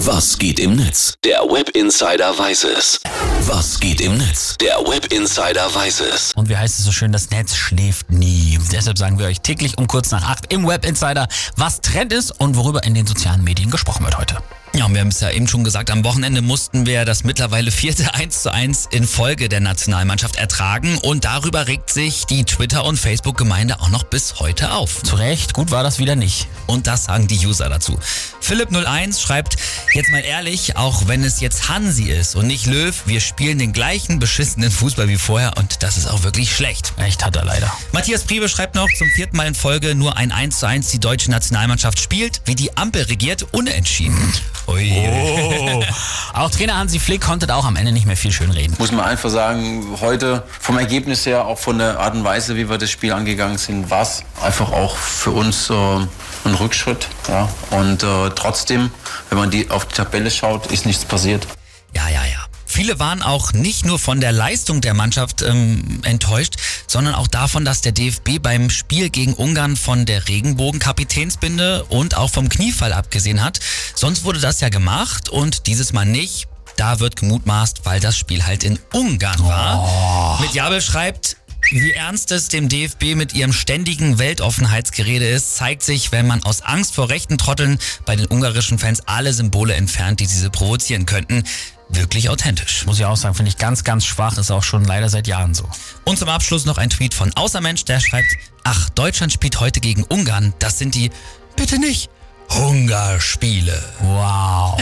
Was geht im Netz? Der Web Insider weiß es. Was geht im Netz? Der Web Insider weiß es. Und wie heißt es so schön, das Netz schläft nie. Deshalb sagen wir euch täglich um kurz nach acht im Web Insider, was Trend ist und worüber in den sozialen Medien gesprochen wird heute. Ja, und wir haben es ja eben schon gesagt, am Wochenende mussten wir das mittlerweile vierte 1 zu 1 in Folge der Nationalmannschaft ertragen und darüber regt sich die Twitter- und Facebook-Gemeinde auch noch bis heute auf. Zu Recht, gut war das wieder nicht. Und das sagen die User dazu. Philipp01 schreibt, jetzt mal ehrlich, auch wenn es jetzt Hansi ist und nicht Löw, wir spielen den gleichen beschissenen Fußball wie vorher und das ist auch wirklich schlecht. Echt hat er leider. Matthias Priebe schreibt noch, zum vierten Mal in Folge nur ein 1 zu 1 die deutsche Nationalmannschaft spielt, wie die Ampel regiert, unentschieden. Ui. Oh. auch Trainer Hansi Flick konnte da auch am Ende nicht mehr viel schön reden. Muss man einfach sagen, heute vom Ergebnis her, auch von der Art und Weise, wie wir das Spiel angegangen sind, war es einfach auch für uns äh, ein Rückschritt. Ja. Und äh, trotzdem, wenn man die auf die Tabelle schaut, ist nichts passiert. Viele waren auch nicht nur von der Leistung der Mannschaft ähm, enttäuscht, sondern auch davon, dass der DFB beim Spiel gegen Ungarn von der Regenbogen-Kapitänsbinde und auch vom Kniefall abgesehen hat. Sonst wurde das ja gemacht und dieses Mal nicht. Da wird gemutmaßt, weil das Spiel halt in Ungarn war. Oh. Mit Jabel schreibt, wie ernst es dem DFB mit ihrem ständigen Weltoffenheitsgerede ist, zeigt sich, wenn man aus Angst vor rechten Trotteln bei den ungarischen Fans alle Symbole entfernt, die diese provozieren könnten. Wirklich authentisch. Muss ich auch sagen, finde ich ganz, ganz schwach, ist auch schon leider seit Jahren so. Und zum Abschluss noch ein Tweet von Außermensch, der schreibt, ach, Deutschland spielt heute gegen Ungarn, das sind die, bitte nicht, Hungerspiele. Wow.